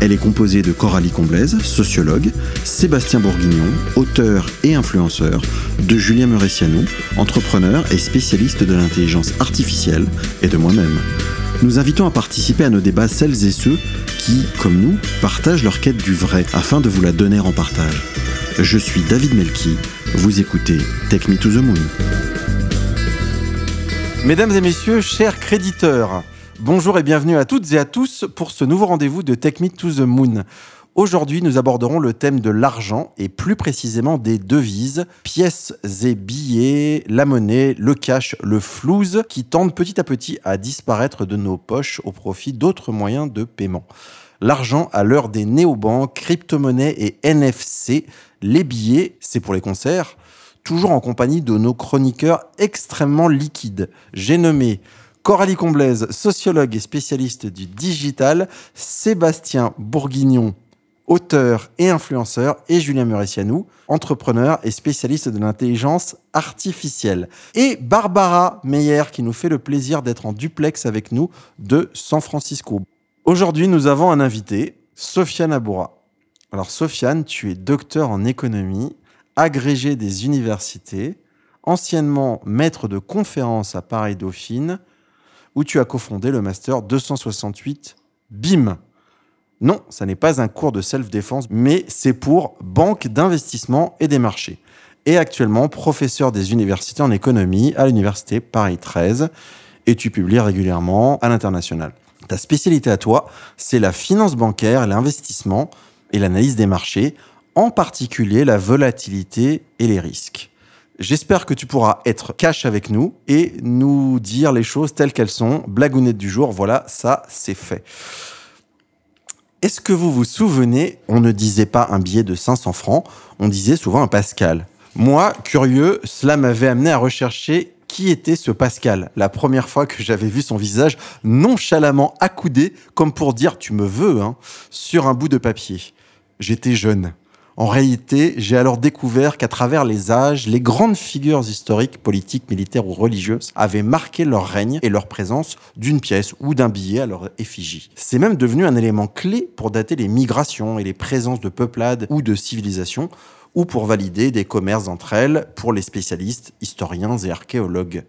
Elle est composée de Coralie Comblaise, sociologue, Sébastien Bourguignon, auteur et influenceur, de Julien Muressianou, entrepreneur et spécialiste de l'intelligence artificielle, et de moi-même. Nous invitons à participer à nos débats celles et ceux qui, comme nous, partagent leur quête du vrai afin de vous la donner en partage. Je suis David Melki, vous écoutez Take Me to the Moon. Mesdames et messieurs, chers créditeurs, bonjour et bienvenue à toutes et à tous pour ce nouveau rendez-vous de Take Me to the Moon. Aujourd'hui, nous aborderons le thème de l'argent et plus précisément des devises, pièces et billets, la monnaie, le cash, le flouze qui tendent petit à petit à disparaître de nos poches au profit d'autres moyens de paiement. L'argent à l'heure des néobanques, crypto-monnaies et NFC, les billets, c'est pour les concerts, toujours en compagnie de nos chroniqueurs extrêmement liquides. J'ai nommé Coralie Comblaise, sociologue et spécialiste du digital, Sébastien Bourguignon, auteur et influenceur, et Julien Muressianou, entrepreneur et spécialiste de l'intelligence artificielle. Et Barbara Meyer, qui nous fait le plaisir d'être en duplex avec nous de San Francisco. Aujourd'hui, nous avons un invité, Sofiane Aboura. Alors, Sofiane, tu es docteur en économie, agrégé des universités, anciennement maître de conférences à Paris-Dauphine, où tu as cofondé le master 268 BIM. Non, ça n'est pas un cours de self-défense, mais c'est pour Banque d'investissement et des marchés. Et actuellement professeur des universités en économie à l'université Paris 13, et tu publies régulièrement à l'international. Ta spécialité à toi, c'est la finance bancaire, l'investissement et l'analyse des marchés, en particulier la volatilité et les risques. J'espère que tu pourras être cash avec nous et nous dire les choses telles qu'elles sont. Blagounette du jour, voilà, ça c'est fait. Est-ce que vous vous souvenez, on ne disait pas un billet de 500 francs, on disait souvent un Pascal. Moi, curieux, cela m'avait amené à rechercher qui était ce Pascal. La première fois que j'avais vu son visage nonchalamment accoudé, comme pour dire tu me veux, hein, sur un bout de papier. J'étais jeune. En réalité, j'ai alors découvert qu'à travers les âges, les grandes figures historiques, politiques, militaires ou religieuses avaient marqué leur règne et leur présence d'une pièce ou d'un billet à leur effigie. C'est même devenu un élément clé pour dater les migrations et les présences de peuplades ou de civilisations, ou pour valider des commerces entre elles pour les spécialistes, historiens et archéologues.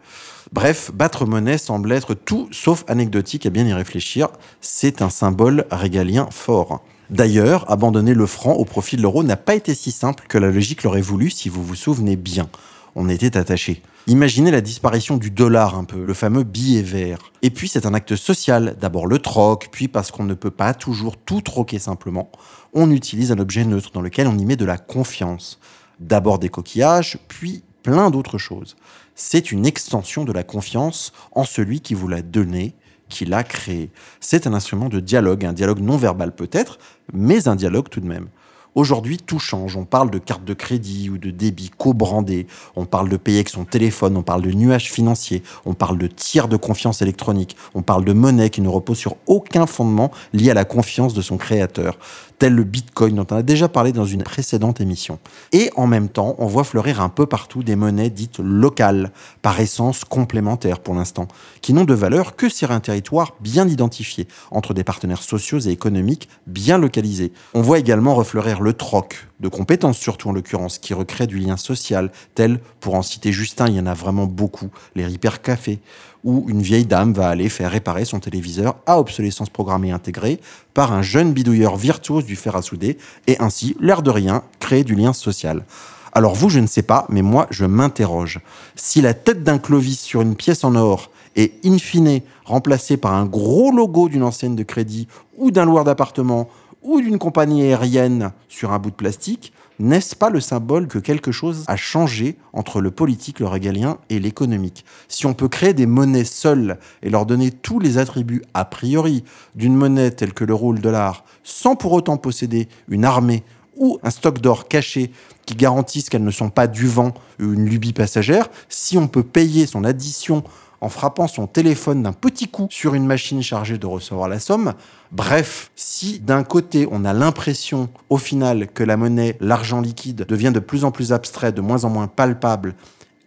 Bref, battre monnaie semble être tout sauf anecdotique à bien y réfléchir. C'est un symbole régalien fort. D'ailleurs, abandonner le franc au profit de l'euro n'a pas été si simple que la logique l'aurait voulu si vous vous souvenez bien. On était attaché. Imaginez la disparition du dollar un peu, le fameux billet vert. Et puis c'est un acte social, d'abord le troc, puis parce qu'on ne peut pas toujours tout troquer simplement, on utilise un objet neutre dans lequel on y met de la confiance. D'abord des coquillages, puis plein d'autres choses. C'est une extension de la confiance en celui qui vous l'a donné, qui l'a créé. C'est un instrument de dialogue, un dialogue non verbal peut-être, mais un dialogue tout de même. Aujourd'hui, tout change. On parle de carte de crédit ou de débit co-brandé. On parle de payer avec son téléphone. On parle de nuages financiers. On parle de tiers de confiance électronique. On parle de monnaie qui ne repose sur aucun fondement lié à la confiance de son créateur tel le Bitcoin dont on a déjà parlé dans une précédente émission. Et en même temps, on voit fleurir un peu partout des monnaies dites locales, par essence complémentaires pour l'instant, qui n'ont de valeur que sur un territoire bien identifié, entre des partenaires sociaux et économiques bien localisés. On voit également refleurir le troc, de compétences surtout en l'occurrence, qui recrée du lien social, tel, pour en citer Justin, il y en a vraiment beaucoup, les Ripper Café, où une vieille dame va aller faire réparer son téléviseur à obsolescence programmée intégrée par un jeune bidouilleur virtuose du fer à souder, et ainsi, l'air de rien, créer du lien social. Alors vous, je ne sais pas, mais moi, je m'interroge. Si la tête d'un Clovis sur une pièce en or est in fine remplacée par un gros logo d'une enseigne de crédit ou d'un loueur d'appartement ou d'une compagnie aérienne sur un bout de plastique, n'est-ce pas le symbole que quelque chose a changé entre le politique, le régalien et l'économique? Si on peut créer des monnaies seules et leur donner tous les attributs a priori d'une monnaie telle que l'euro ou le dollar, sans pour autant posséder une armée ou un stock d'or caché qui garantissent qu'elles ne sont pas du vent ou une lubie passagère, si on peut payer son addition en frappant son téléphone d'un petit coup sur une machine chargée de recevoir la somme. Bref, si d'un côté on a l'impression au final que la monnaie, l'argent liquide devient de plus en plus abstrait, de moins en moins palpable,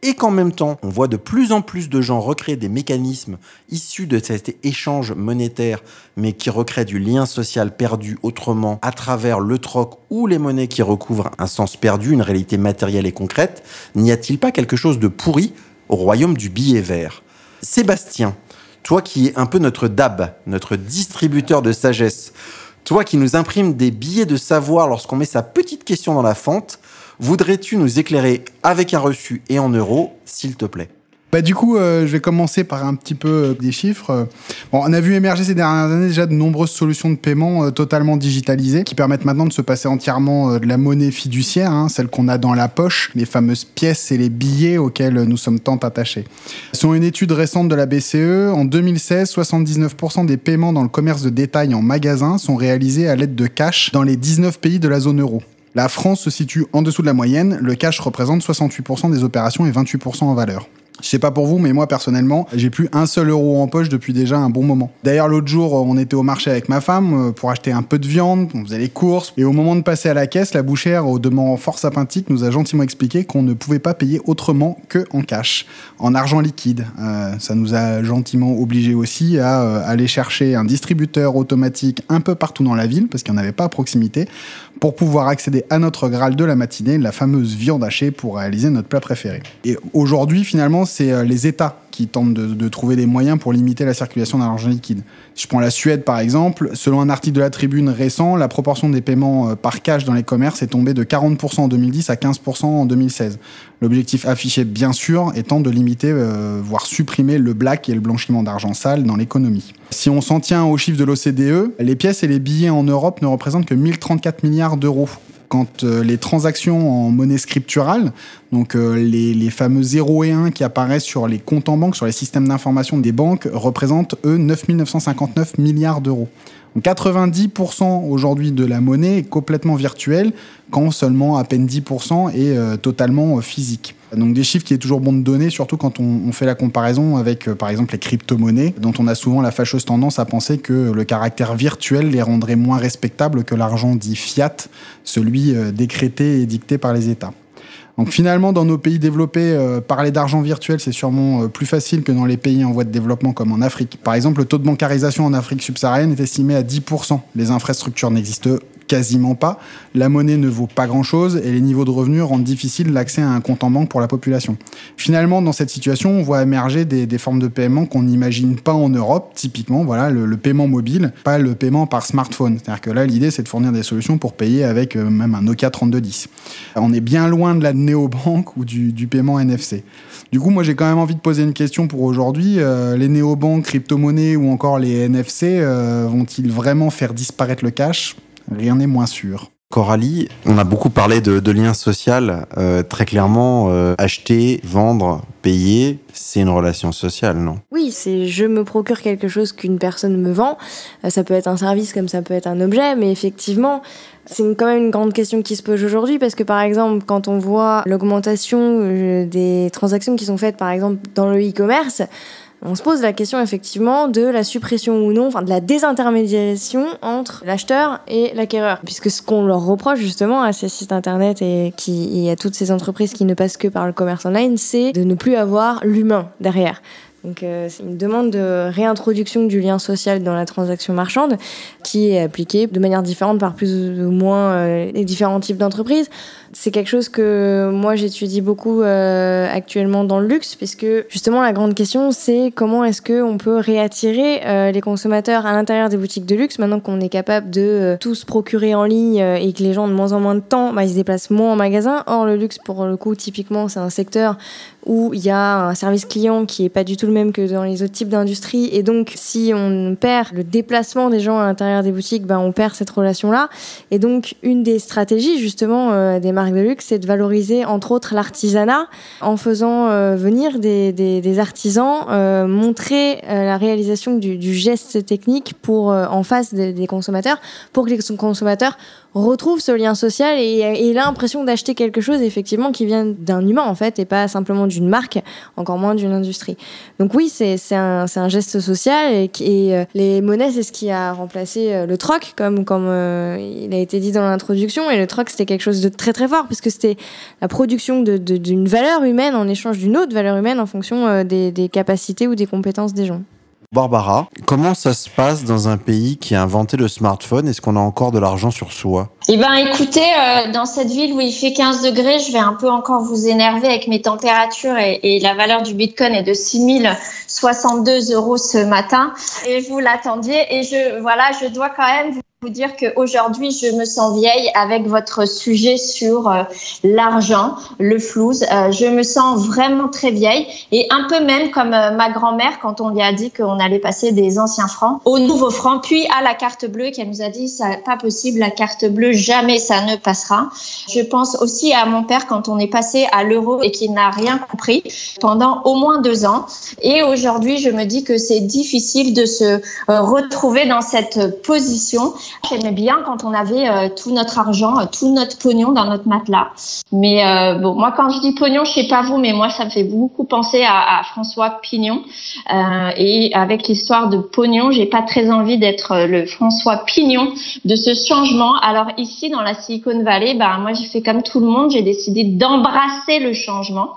et qu'en même temps, on voit de plus en plus de gens recréer des mécanismes issus de cet échange monétaire, mais qui recréent du lien social perdu autrement à travers le troc ou les monnaies qui recouvrent un sens perdu, une réalité matérielle et concrète, n'y a-t-il pas quelque chose de pourri au royaume du billet vert? Sébastien, toi qui es un peu notre DAB, notre distributeur de sagesse, toi qui nous imprime des billets de savoir lorsqu'on met sa petite question dans la fente, voudrais-tu nous éclairer avec un reçu et en euros, s'il te plaît? Bah, du coup, euh, je vais commencer par un petit peu euh, des chiffres. Bon, on a vu émerger ces dernières années déjà de nombreuses solutions de paiement euh, totalement digitalisées qui permettent maintenant de se passer entièrement de la monnaie fiduciaire, hein, celle qu'on a dans la poche, les fameuses pièces et les billets auxquels nous sommes tant attachés. Selon une étude récente de la BCE, en 2016, 79% des paiements dans le commerce de détail en magasin sont réalisés à l'aide de cash dans les 19 pays de la zone euro. La France se situe en dessous de la moyenne, le cash représente 68% des opérations et 28% en valeur. Je sais pas pour vous, mais moi personnellement, j'ai plus un seul euro en poche depuis déjà un bon moment. D'ailleurs, l'autre jour, on était au marché avec ma femme euh, pour acheter un peu de viande, on faisait les courses, et au moment de passer à la caisse, la bouchère, au demeurant fort sympathique, nous a gentiment expliqué qu'on ne pouvait pas payer autrement que en cash, en argent liquide. Euh, ça nous a gentiment obligé aussi à euh, aller chercher un distributeur automatique un peu partout dans la ville, parce qu'il n'y en avait pas à proximité, pour pouvoir accéder à notre Graal de la matinée, la fameuse viande hachée pour réaliser notre plat préféré. Et aujourd'hui, finalement, c'est euh, les États qui tentent de, trouver des moyens pour limiter la circulation d'argent liquide. Si je prends la Suède par exemple, selon un article de la Tribune récent, la proportion des paiements euh, par cash dans les commerces est tombée de 40% en 2010 à 15% en 2016. L'objectif affiché bien sûr étant de limiter, euh, voire supprimer le black et le blanchiment d'argent sale dans l'économie. Si on s'en tient aux chiffres de l'OCDE, les pièces et les billets en Europe ne représentent que 1034 milliards d'euros quand euh, les transactions en monnaie scripturale, donc euh, les, les, fameux 0 et 1 qui apparaissent sur les comptes en banque, sur les systèmes d'information des banques, représentent, eux, 9 959 milliards d'euros. 90% aujourd'hui de la monnaie est complètement virtuelle, quand seulement à peine 10% est euh, totalement physique. Donc des chiffres qui est toujours bon de donner, surtout quand on, fait la comparaison avec, euh, par exemple, les crypto-monnaies, dont on a souvent la fâcheuse tendance à penser que le caractère virtuel les rendrait moins respectables que l'argent dit fiat, celui décrété et dicté par les États. Donc finalement, dans nos pays développés, parler d'argent virtuel, c'est sûrement plus facile que dans les pays en voie de développement comme en Afrique. Par exemple, le taux de bancarisation en Afrique subsaharienne est estimé à 10%. Les infrastructures n'existent quasiment pas. La monnaie ne vaut pas grand-chose et les niveaux de revenus rendent difficile l'accès à un compte en banque pour la population. Finalement, dans cette situation, on voit émerger des, formes de paiement qu'on n'imagine pas en Europe. Typiquement, voilà, le, paiement mobile, pas le paiement par smartphone. C'est-à-dire que là, l'idée, c'est de fournir des solutions pour payer avec euh, même un Nokia 3210. On est bien loin de la néobanque ou du, paiement NFC. Du coup, moi, j'ai quand même envie de poser une question pour aujourd'hui. Euh, les néobanques, crypto-monnaies ou encore les NFC euh, vont-ils vraiment faire disparaître le cash? Rien n'est moins sûr. Coralie, on a beaucoup parlé de, de lien social. Euh, très clairement, euh, acheter, vendre, payer, c'est une relation sociale, non? Oui, c'est je me procure quelque chose qu'une personne me vend. Euh, ça peut être un service comme ça peut être un objet, mais effectivement, c'est quand même une grande question qui se pose aujourd'hui parce que par exemple, quand on voit l'augmentation des transactions qui sont faites par exemple dans le e-commerce, on se pose la question effectivement de la suppression ou non, enfin de la désintermédiation entre l'acheteur et l'acquéreur. Puisque ce qu'on leur reproche justement à ces sites internet et, qui, à toutes ces entreprises qui ne passent que par le commerce online, c'est de ne plus avoir l'humain derrière. Donc euh, c'est une demande de réintroduction du lien social dans la transaction marchande qui est appliquée de manière différente par plus ou moins euh, les différents types d'entreprises. C'est quelque chose que moi j'étudie beaucoup euh, actuellement dans le luxe, puisque justement la grande question c'est comment est-ce qu'on peut réattirer euh, les consommateurs à l'intérieur des boutiques de luxe maintenant qu'on est capable de euh, tout se procurer en ligne et que les gens de moins en moins de temps, bah, ils se déplacent moins en magasin. Or le luxe pour le coup typiquement c'est un secteur où il y a un service client qui est pas du tout le même que dans les autres types d'industries et donc si on perd le déplacement des gens à l'intérieur des boutiques, bah, on perd cette relation là et donc une des stratégies justement des de luxe, c'est de valoriser entre autres l'artisanat en faisant euh, venir des, artisans euh, montrer euh, la réalisation du, geste technique pour en face des, consommateurs, pour que les consommateurs retrouve ce lien social et, et l'impression d'acheter quelque chose effectivement qui vient d'un humain en fait et pas simplement d'une marque, encore moins d'une industrie. Donc oui, c'est un, un geste social et, euh, les monnaies c'est ce qui a remplacé euh, le troc comme comme euh, il a été dit dans l'introduction et le troc c'était quelque chose de très très fort puisque c'était la production d'une valeur humaine en échange d'une autre valeur humaine en fonction des capacités ou des compétences des gens. Barbara, comment ça se passe dans un pays qui a inventé le smartphone? Est-ce qu'on a encore de l'argent sur soi? Eh ben, écoutez, euh, dans cette ville où il fait 15 degrés, je vais un peu encore vous énerver avec mes températures et, et la valeur du Bitcoin est de 6062 euros ce matin. Et vous l'attendiez. Et je, voilà, je dois quand même vous vous dire qu'aujourd'hui, je me sens vieille avec votre sujet sur euh, l'argent, le flouze. Euh, je me sens vraiment très vieille et un peu même comme euh, ma grand-mère quand on lui a dit qu'on allait passer des anciens francs aux nouveaux francs, puis à la carte bleue qu'elle nous a dit ça pas possible, la carte bleue, jamais ça ne passera. Je pense aussi à mon père quand on est passé à l'euro et qu'il n'a rien compris pendant au moins deux ans. Et aujourd'hui, je me dis que c'est difficile de se retrouver dans cette position J'aimais bien quand on avait euh, tout notre argent, euh, tout notre pognon dans notre matelas. Mais euh, bon, moi quand je dis pognon, je sais pas vous, mais moi ça me fait beaucoup penser à, à François Pignon. et avec l'histoire de pognon, j'ai pas très envie d'être le François Pignon de ce changement. Alors ici dans la Silicon Valley, bah moi j'ai fait comme tout le monde, j'ai décidé d'embrasser le changement.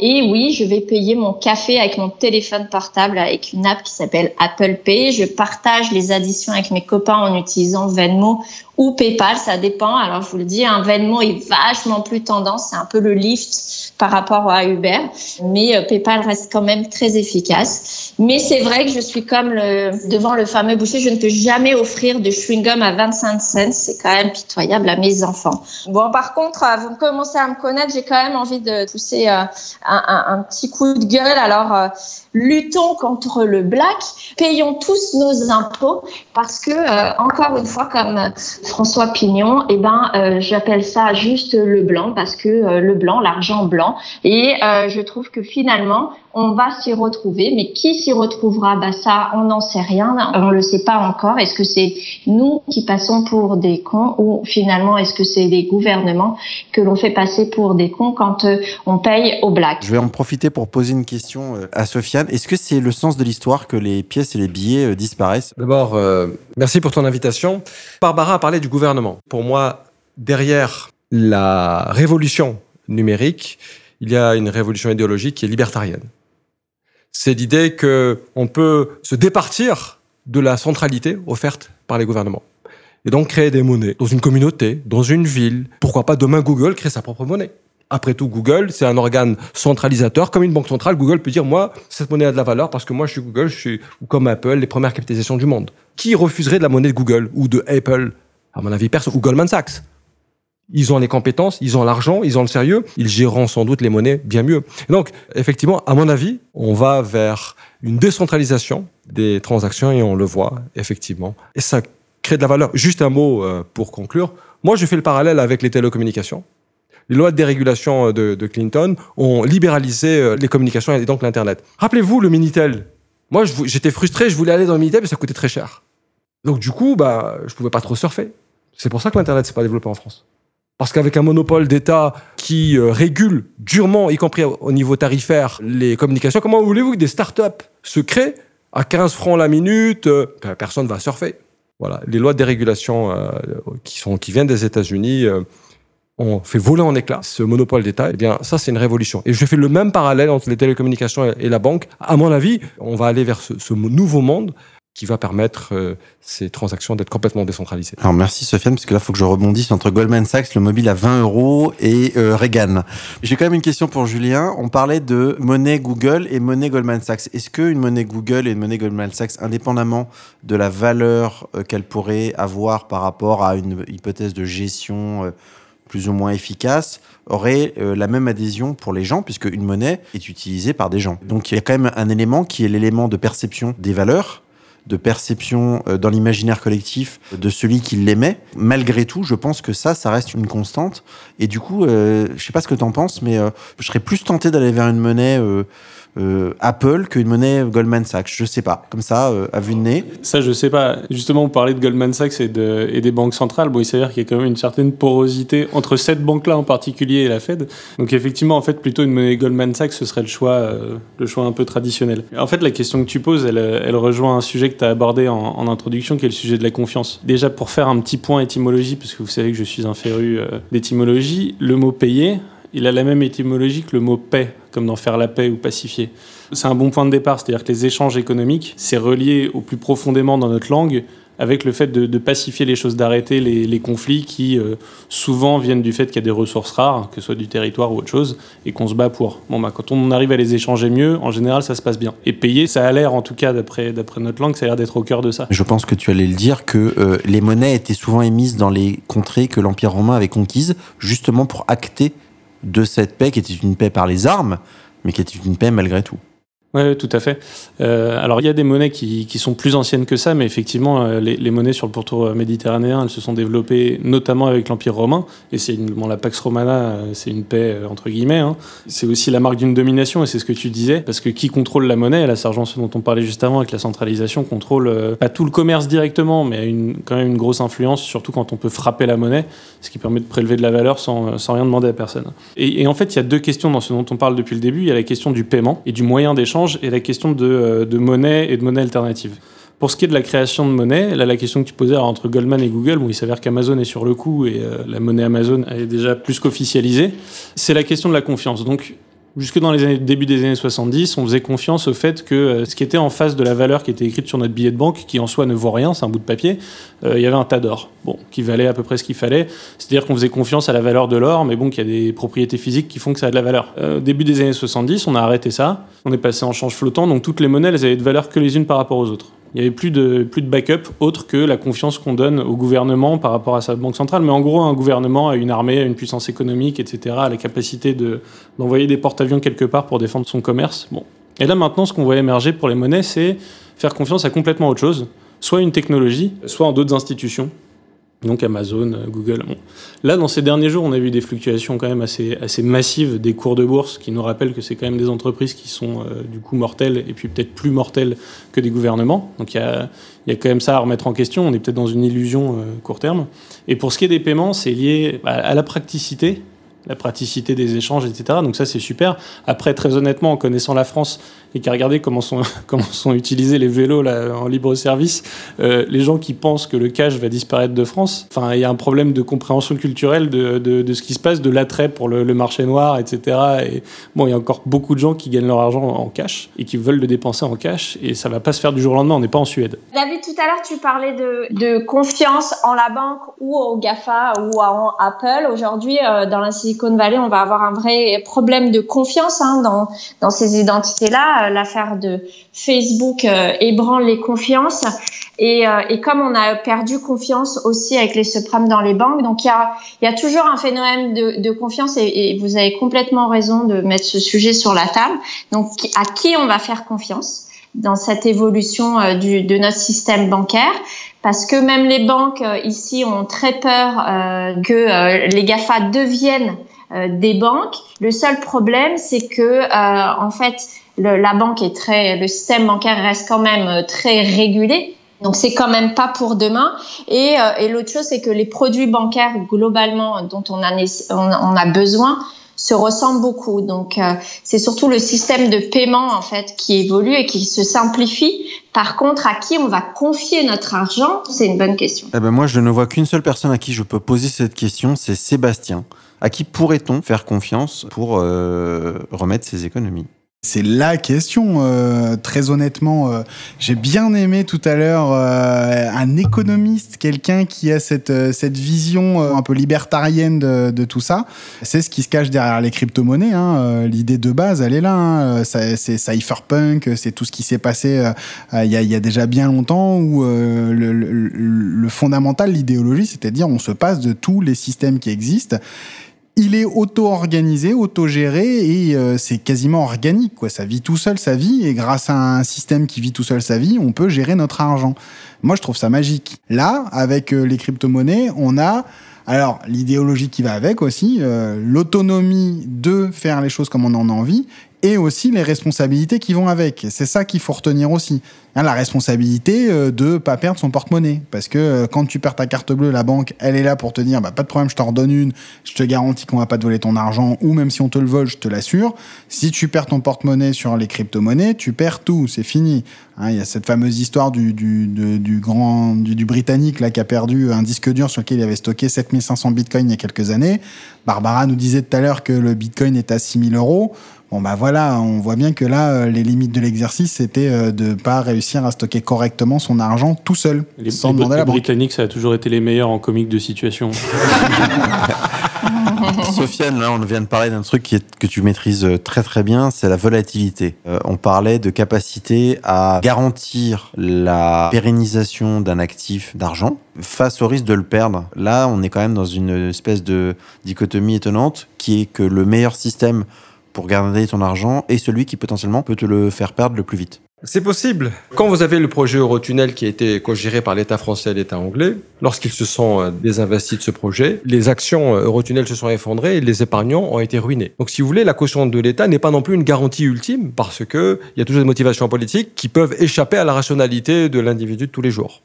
Et oui, je vais payer mon café avec mon téléphone portable avec une app qui s'appelle Apple Pay. Je partage les additions avec mes copains en utilisant Venmo ou PayPal, ça dépend. Alors je vous le dis, un Venmo est vachement plus tendance, c'est un peu le lift par rapport à Uber, mais euh, PayPal reste quand même très efficace. Mais c'est vrai que je suis comme le, devant le fameux boucher, je ne peux jamais offrir de chewing-gum à 25 cents, c'est quand même pitoyable à mes enfants. Bon, par contre, euh, vous commencez à me connaître, j'ai quand même envie de pousser euh, un, un, un, petit coup de gueule. Alors, luttons contre le black, payons tous nos impôts, parce que, encore une fois, comme François Pignon, eh ben, euh, j'appelle ça juste le blanc parce que euh, le blanc, l'argent blanc. Et euh, je trouve que finalement, on va s'y retrouver. Mais qui s'y retrouvera? Bah ça, on n'en sait rien. On le sait pas encore. Est-ce que c'est nous qui passons pour des cons ou finalement est-ce que c'est les gouvernements que l'on fait passer pour des cons quand on paye au black? Je vais en profiter pour poser une question à Sofiane. Est-ce que c'est le sens de l'histoire que les pièces et les billets disparaissent? D'abord, merci pour ton invitation. Barbara a parlé du gouvernement. Pour moi, derrière la révolution numérique, il y a une révolution idéologique qui est libertarienne. C'est l'idée qu'on peut se départir de la centralité offerte par les gouvernements. Et donc créer des monnaies dans une communauté, dans une ville. Pourquoi pas demain Google crée sa propre monnaie après tout, Google, c'est un organe centralisateur. Comme une banque centrale, Google peut dire, moi, cette monnaie a de la valeur parce que moi, je suis Google, je suis, comme Apple, les premières capitalisations du monde. Qui refuserait de la monnaie de Google ou de Apple? À mon avis, personne. Ou Goldman Sachs. Ils ont les compétences, ils ont l'argent, ils ont le sérieux, ils géreront sans doute les monnaies bien mieux. donc, effectivement, à mon avis, on va vers une décentralisation des transactions et on le voit, effectivement. Et ça crée de la valeur. Juste un mot euh, pour conclure. Moi, je fais le parallèle avec les télécommunications. Les lois de dérégulation de, de Clinton ont libéralisé euh, les communications et donc l'Internet. Rappelez-vous le Minitel. Moi, j'étais frustré, je voulais aller dans le Minitel, mais ça coûtait très cher. Donc du coup, bah, je pouvais pas trop surfer. C'est pour ça que l'Internet s'est pas développé en France. Parce qu'avec un monopole d'État qui euh, régule durement, y compris au niveau tarifaire, les communications, comment voulez-vous que des startups se créent à 15 francs la minute euh, Personne ne va surfer? Voilà, les lois de dérégulation euh, qui, sont, qui viennent des États-Unis ont fait voler en éclats ce monopole d'État. Eh bien, ça, c'est une révolution. Et je fais le même parallèle entre les télécommunications et, la banque. À mon avis, on va aller vers ce nouveau monde qui va permettre euh, ces transactions d'être complètement décentralisées. Alors merci Sofiane, parce que là, il faut que je rebondisse entre Goldman Sachs, le mobile à 20 euros, et euh, Reagan. J'ai quand même une question pour Julien. On parlait de monnaie Google et monnaie Goldman Sachs. Est-ce qu'une monnaie Google et une monnaie Goldman Sachs, indépendamment de la valeur euh, qu'elle pourrait avoir par rapport à une hypothèse de gestion plus ou moins efficace, aurait la même adhésion pour les gens, puisque une monnaie est utilisée par des gens? Donc il y a quand même un élément qui est l'élément de perception des valeurs de perception euh, dans l'imaginaire collectif de celui qui l'aimait. Malgré tout, je pense que ça, ça reste une constante. Et du coup, euh, je sais pas ce que tu en penses, mais euh, je serais plus tenté d'aller vers une monnaie euh, Apple qu'une monnaie Goldman Sachs Je sais pas, comme ça, euh, à vue de nez. Ça, je sais pas. Justement, vous parlez de Goldman Sachs et, de, et des banques centrales. Bon, il s'avère qu'il y a quand même une certaine porosité entre cette banque-là en particulier et la Fed. Donc, effectivement, en fait, plutôt une monnaie Goldman Sachs, ce serait le choix, euh, le choix un peu traditionnel. En fait, la question que tu poses, elle, elle rejoint un sujet que tu as abordé en, en, introduction, qui est le sujet de la confiance. Déjà, pour faire un petit point étymologie, parce que vous savez que je suis un féru d'étymologie, le mot payer, il a la même étymologie que le mot paix, comme dans faire la paix ou pacifier. C'est un bon point de départ, c'est-à-dire que les échanges économiques, c'est relié au plus profondément dans notre langue avec le fait de, pacifier les choses, d'arrêter les, conflits qui euh, souvent viennent du fait qu'il y a des ressources rares, que ce soit du territoire ou autre chose, et qu'on se bat pour. Bon, bah, quand on arrive à les échanger mieux, en général, ça se passe bien. Et payer, ça a l'air, en tout cas, d'après notre langue, ça a l'air d'être au cœur de ça. Je pense que tu allais le dire, que euh, les monnaies étaient souvent émises dans les contrées que l'Empire romain avait conquises, justement pour acter de cette paix qui était une paix par les armes, mais qui était une paix malgré tout. Oui, tout à fait. Euh, alors, il y a des monnaies qui, qui, sont plus anciennes que ça, mais effectivement, euh, les, les, monnaies sur le pourtour méditerranéen, elles se sont développées notamment avec l'Empire romain. Et c'est bon, la Pax Romana, euh, c'est une paix entre guillemets. Hein. C'est aussi la marque d'une domination, et c'est ce que tu disais, parce que qui contrôle la monnaie, la Sargent, dont on parlait juste avant, avec la centralisation, contrôle pas tout le commerce directement, mais a une, quand même une grosse influence, surtout quand on peut frapper la monnaie, ce qui permet de prélever de la valeur sans, sans rien demander à personne. Et, et en fait, il y a deux questions dans ce dont on parle depuis le début. Il y a la question du paiement et du moyen d'échange et la question euh, de, monnaie et de monnaie alternative. Pour ce qui est de la création de monnaie, là, la question que tu posais entre Goldman et Google, bon, il s'avère qu'Amazon est sur le coup et euh, la monnaie Amazon est déjà plus qu'officialisée, c'est la question de la confiance. Donc, Jusque dans les années, début des années 70, on faisait confiance au fait que euh, ce qui était en face de la valeur qui était écrite sur notre billet de banque, qui en soi ne vaut rien, c'est un bout de papier, euh, il y avait un tas d'or, bon, qui valait à peu près ce qu'il fallait. C'est-à-dire qu'on faisait confiance à la valeur de l'or, mais bon, qu'il y a des propriétés physiques qui font que ça a de la valeur. Euh, début des années 70, on a arrêté ça, on est passé en change flottant, donc toutes les monnaies, elles avaient de valeur que les unes par rapport aux autres. Il n'y avait plus de, plus de backup autre que la confiance qu'on donne au gouvernement par rapport à sa banque centrale. Mais en gros, un gouvernement a une armée, a une puissance économique, etc., a la capacité d'envoyer des porte-avions quelque part pour défendre son commerce. Bon. Et là, maintenant, ce qu'on voit émerger pour les monnaies, c'est faire confiance à complètement autre chose, soit une technologie, soit en d'autres institutions donc Amazon, euh, Google. Là, dans ces derniers jours, on a vu des fluctuations quand même assez, assez massives des cours de bourse qui nous rappellent que c'est quand même des entreprises qui sont euh, du coup mortelles et puis peut-être plus mortelles que des gouvernements. Donc il y a, y a, quand même ça à remettre en question. On est peut-être dans une illusion euh, court terme. Et pour ce qui est des paiements, c'est lié à la praticité la praticité des échanges, etc. Donc ça, c'est super. Après, très honnêtement, en connaissant la France et qui a regardé comment sont, comment sont utilisés les vélos en libre service, euh, les gens qui pensent que le cash va disparaître de France, enfin, il y a un problème de compréhension culturelle de, de, ce qui se passe, de l'attrait pour le, marché noir, etc. Et bon, il y a encore beaucoup de gens qui gagnent leur argent en cash et qui veulent le dépenser en cash et ça va pas se faire du jour au lendemain. On n'est pas en Suède. David, tout à l'heure, tu parlais de, confiance en la banque ou au GAFA ou en Apple. Aujourd'hui, euh, dans la Silicon Valley, on va avoir un vrai problème de confiance hein, dans, dans ces identités-là euh, l'affaire de Facebook euh, ébranle les confiances. Et, euh, et, comme on a perdu confiance aussi avec les subprimes dans les banques, donc il y a, y a, toujours un phénomène de, de confiance et, et, vous avez complètement raison de mettre ce sujet sur la table. Donc à qui on va faire confiance dans cette évolution du, de notre système bancaire? Parce que même les banques ici ont très peur euh, que les GAFA deviennent des banques. Le seul problème, c'est que en fait, le, la banque est très, le système bancaire reste quand même euh, très régulé. Donc c'est quand même pas pour demain. Et, euh, et l'autre chose, c'est que les produits bancaires globalement dont on a, besoin se ressemblent beaucoup. Donc euh, c'est surtout le système de paiement en fait qui évolue et qui se simplifie. Par contre, à qui on va confier notre argent, c'est une bonne question. Eh ben moi, je ne vois qu'une seule personne à qui je peux poser cette question, c'est Sébastien. À qui pourrait-on faire confiance pour remettre ses économies? C'est la question, euh, très honnêtement. Euh, j'ai bien aimé tout à l'heure euh, un économiste, quelqu'un qui a cette, euh, cette vision euh, un peu libertarienne de, de tout ça. C'est ce qui se cache derrière les crypto-monnaies. Hein. L'idée de base, elle est là. Hein. C'est cypherpunk, c'est tout ce qui s'est passé il y, a, y, a, déjà bien longtemps où le, le, le fondamental, l'idéologie, c'est à dire on se passe de tous les systèmes qui existent il est auto-organisé, auto-géré et euh, c'est quasiment organique. Quoi. Ça vit tout seul sa vie et grâce à un système qui vit tout seul sa vie, on peut gérer notre argent. Moi, je trouve ça magique. Là, avec euh, les crypto-monnaies, on a alors l'idéologie qui va avec aussi, euh, l'autonomie de faire les choses comme on en a envie et aussi les responsabilités qui vont avec. C'est ça qu'il faut retenir aussi. Hein, la responsabilité euh, de pas perdre son porte-monnaie. Parce que euh, quand tu perds ta carte bleue, la banque, elle est là pour te dire, bah, pas de problème, je t'en redonne une, je te garantis qu'on va pas te voler ton argent, ou même si on te le vole, je te l'assure. Si tu perds ton porte-monnaie sur les crypto-monnaies, tu perds tout, c'est fini. Hein, il y a cette fameuse histoire du, du, du grand, du, du, Britannique là, qui a perdu un disque dur sur lequel il avait stocké 7500 bitcoins il y a quelques années. Barbara nous disait tout à l'heure que le bitcoin est à 6000 euros. Bon bah voilà, on voit bien que là, euh, les limites de l'exercice, c'était euh, de pas réussir à stocker correctement son argent tout seul, les, sans les, demander à la les. Britanniques, ça a toujours été les meilleurs en comique de situation. Sofiane, là, on vient de parler d'un truc qui est, que tu maîtrises euh, très très bien, c'est la volatilité. Euh, on parlait de capacité à garantir la pérennisation d'un actif d'argent face au risque de le perdre. Là, on est quand même dans une espèce de dichotomie étonnante qui est que le meilleur système pour garder ton argent est celui qui potentiellement peut te le faire perdre le plus vite. C'est possible. Quand vous avez le projet Eurotunnel qui a été co-géré par l'État français et l'État anglais, lorsqu'ils se sont euh, désinvestis de ce projet, les actions euh, Eurotunnel se sont effondrées et les épargnants ont été ruinés. Donc si vous voulez, la caution de l'État n'est pas non plus une garantie ultime parce que il y a toujours des motivations politiques qui peuvent échapper à la rationalité de l'individu de tous les jours.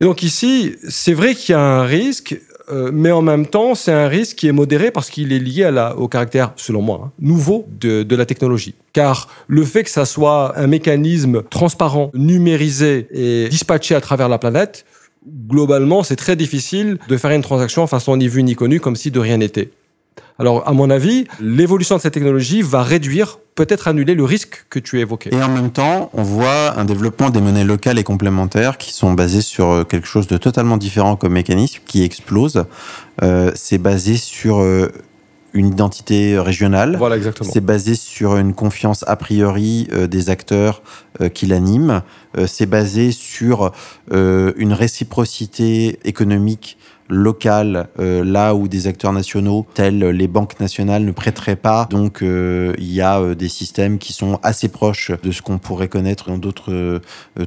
Et donc ici, c'est vrai qu'il y a un risque, euh, mais en même temps, c'est un risque qui est modéré parce qu'il est lié au caractère, selon moi, hein, nouveau de, de, la technologie. Car le fait que ça soit un mécanisme transparent, numérisé et dispatché à travers la planète, globalement, c'est très difficile de faire une transaction façon ni vu ni connu, comme si de rien n'était. Alors, à mon avis, l'évolution de cette technologie va réduire, peut-être annuler le risque que tu évoquais. Et en même temps, on voit un développement des monnaies locales et complémentaires qui sont basées sur quelque chose de totalement différent comme mécanisme, qui explose. Euh, c'est basé sur euh, une identité régionale. Voilà, exactement. C'est basé sur une confiance a priori euh, des acteurs euh, qui l'animent. Euh, c'est basé sur une réciprocité économique locale, euh, là où des acteurs nationaux tels les banques nationales ne prêteraient pas. Donc euh, il y a euh, des systèmes qui sont assez proches de ce qu'on pourrait connaître dans d'autres